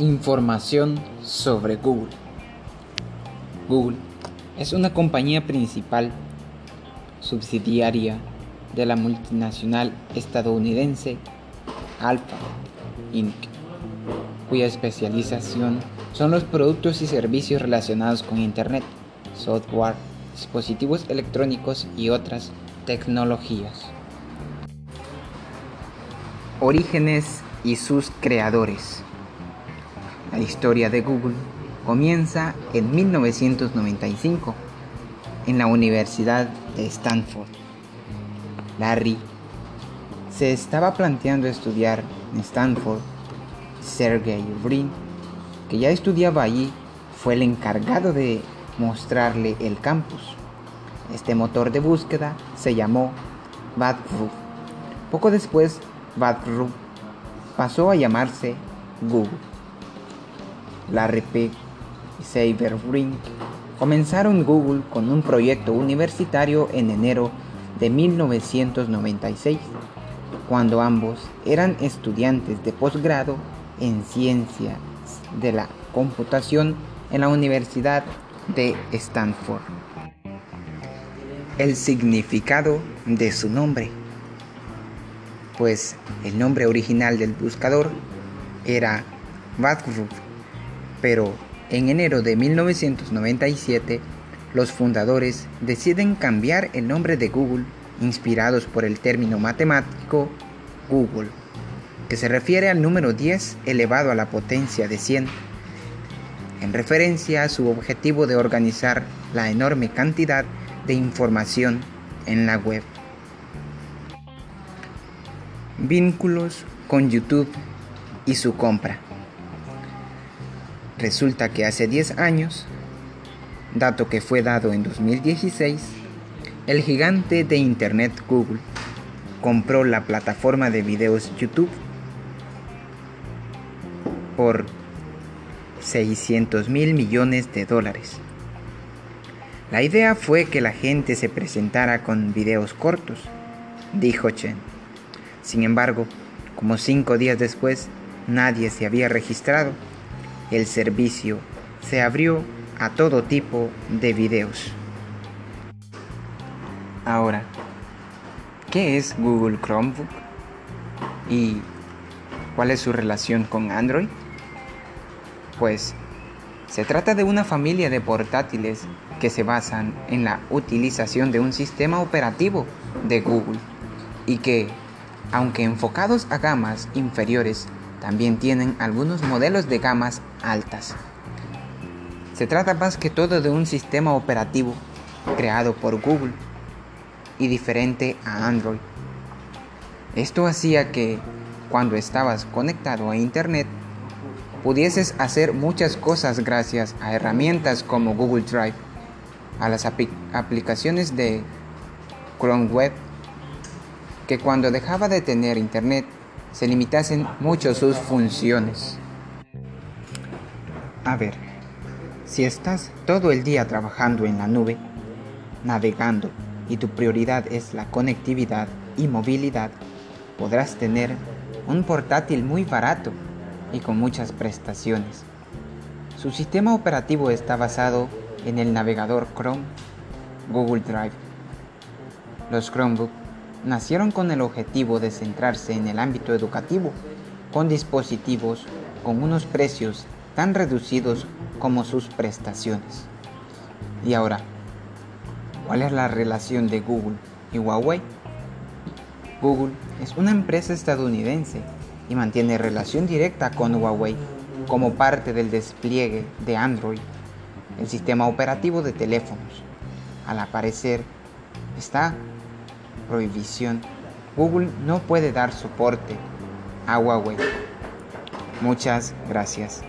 Información sobre Google. Google es una compañía principal subsidiaria de la multinacional estadounidense Alpha Inc., cuya especialización son los productos y servicios relacionados con Internet, software, dispositivos electrónicos y otras tecnologías. Orígenes y sus creadores. La historia de Google comienza en 1995 en la Universidad de Stanford. Larry se estaba planteando estudiar en Stanford. Sergey Brin, que ya estudiaba allí, fue el encargado de mostrarle el campus. Este motor de búsqueda se llamó Badroof. Poco después, Badroof pasó a llamarse Google. Larry Page y Saber comenzaron Google con un proyecto universitario en enero de 1996, cuando ambos eran estudiantes de posgrado en ciencias de la computación en la Universidad de Stanford. El significado de su nombre, pues el nombre original del buscador era Badroof pero en enero de 1997, los fundadores deciden cambiar el nombre de Google inspirados por el término matemático Google, que se refiere al número 10 elevado a la potencia de 100, en referencia a su objetivo de organizar la enorme cantidad de información en la web. Vínculos con YouTube y su compra. Resulta que hace 10 años, dato que fue dado en 2016, el gigante de Internet Google compró la plataforma de videos YouTube por 600 mil millones de dólares. La idea fue que la gente se presentara con videos cortos, dijo Chen. Sin embargo, como cinco días después, nadie se había registrado el servicio se abrió a todo tipo de videos. Ahora, ¿qué es Google Chromebook? ¿Y cuál es su relación con Android? Pues se trata de una familia de portátiles que se basan en la utilización de un sistema operativo de Google y que, aunque enfocados a gamas inferiores, también tienen algunos modelos de gamas altas. Se trata más que todo de un sistema operativo creado por Google y diferente a Android. Esto hacía que cuando estabas conectado a Internet pudieses hacer muchas cosas gracias a herramientas como Google Drive, a las aplicaciones de Chrome Web, que cuando dejaba de tener Internet se limitasen mucho sus funciones. A ver, si estás todo el día trabajando en la nube, navegando y tu prioridad es la conectividad y movilidad, podrás tener un portátil muy barato y con muchas prestaciones. Su sistema operativo está basado en el navegador Chrome, Google Drive. Los Chromebook nacieron con el objetivo de centrarse en el ámbito educativo, con dispositivos con unos precios tan reducidos como sus prestaciones. Y ahora, ¿cuál es la relación de Google y Huawei? Google es una empresa estadounidense y mantiene relación directa con Huawei como parte del despliegue de Android, el sistema operativo de teléfonos. Al aparecer, está prohibición, Google no puede dar soporte a Huawei. Muchas gracias.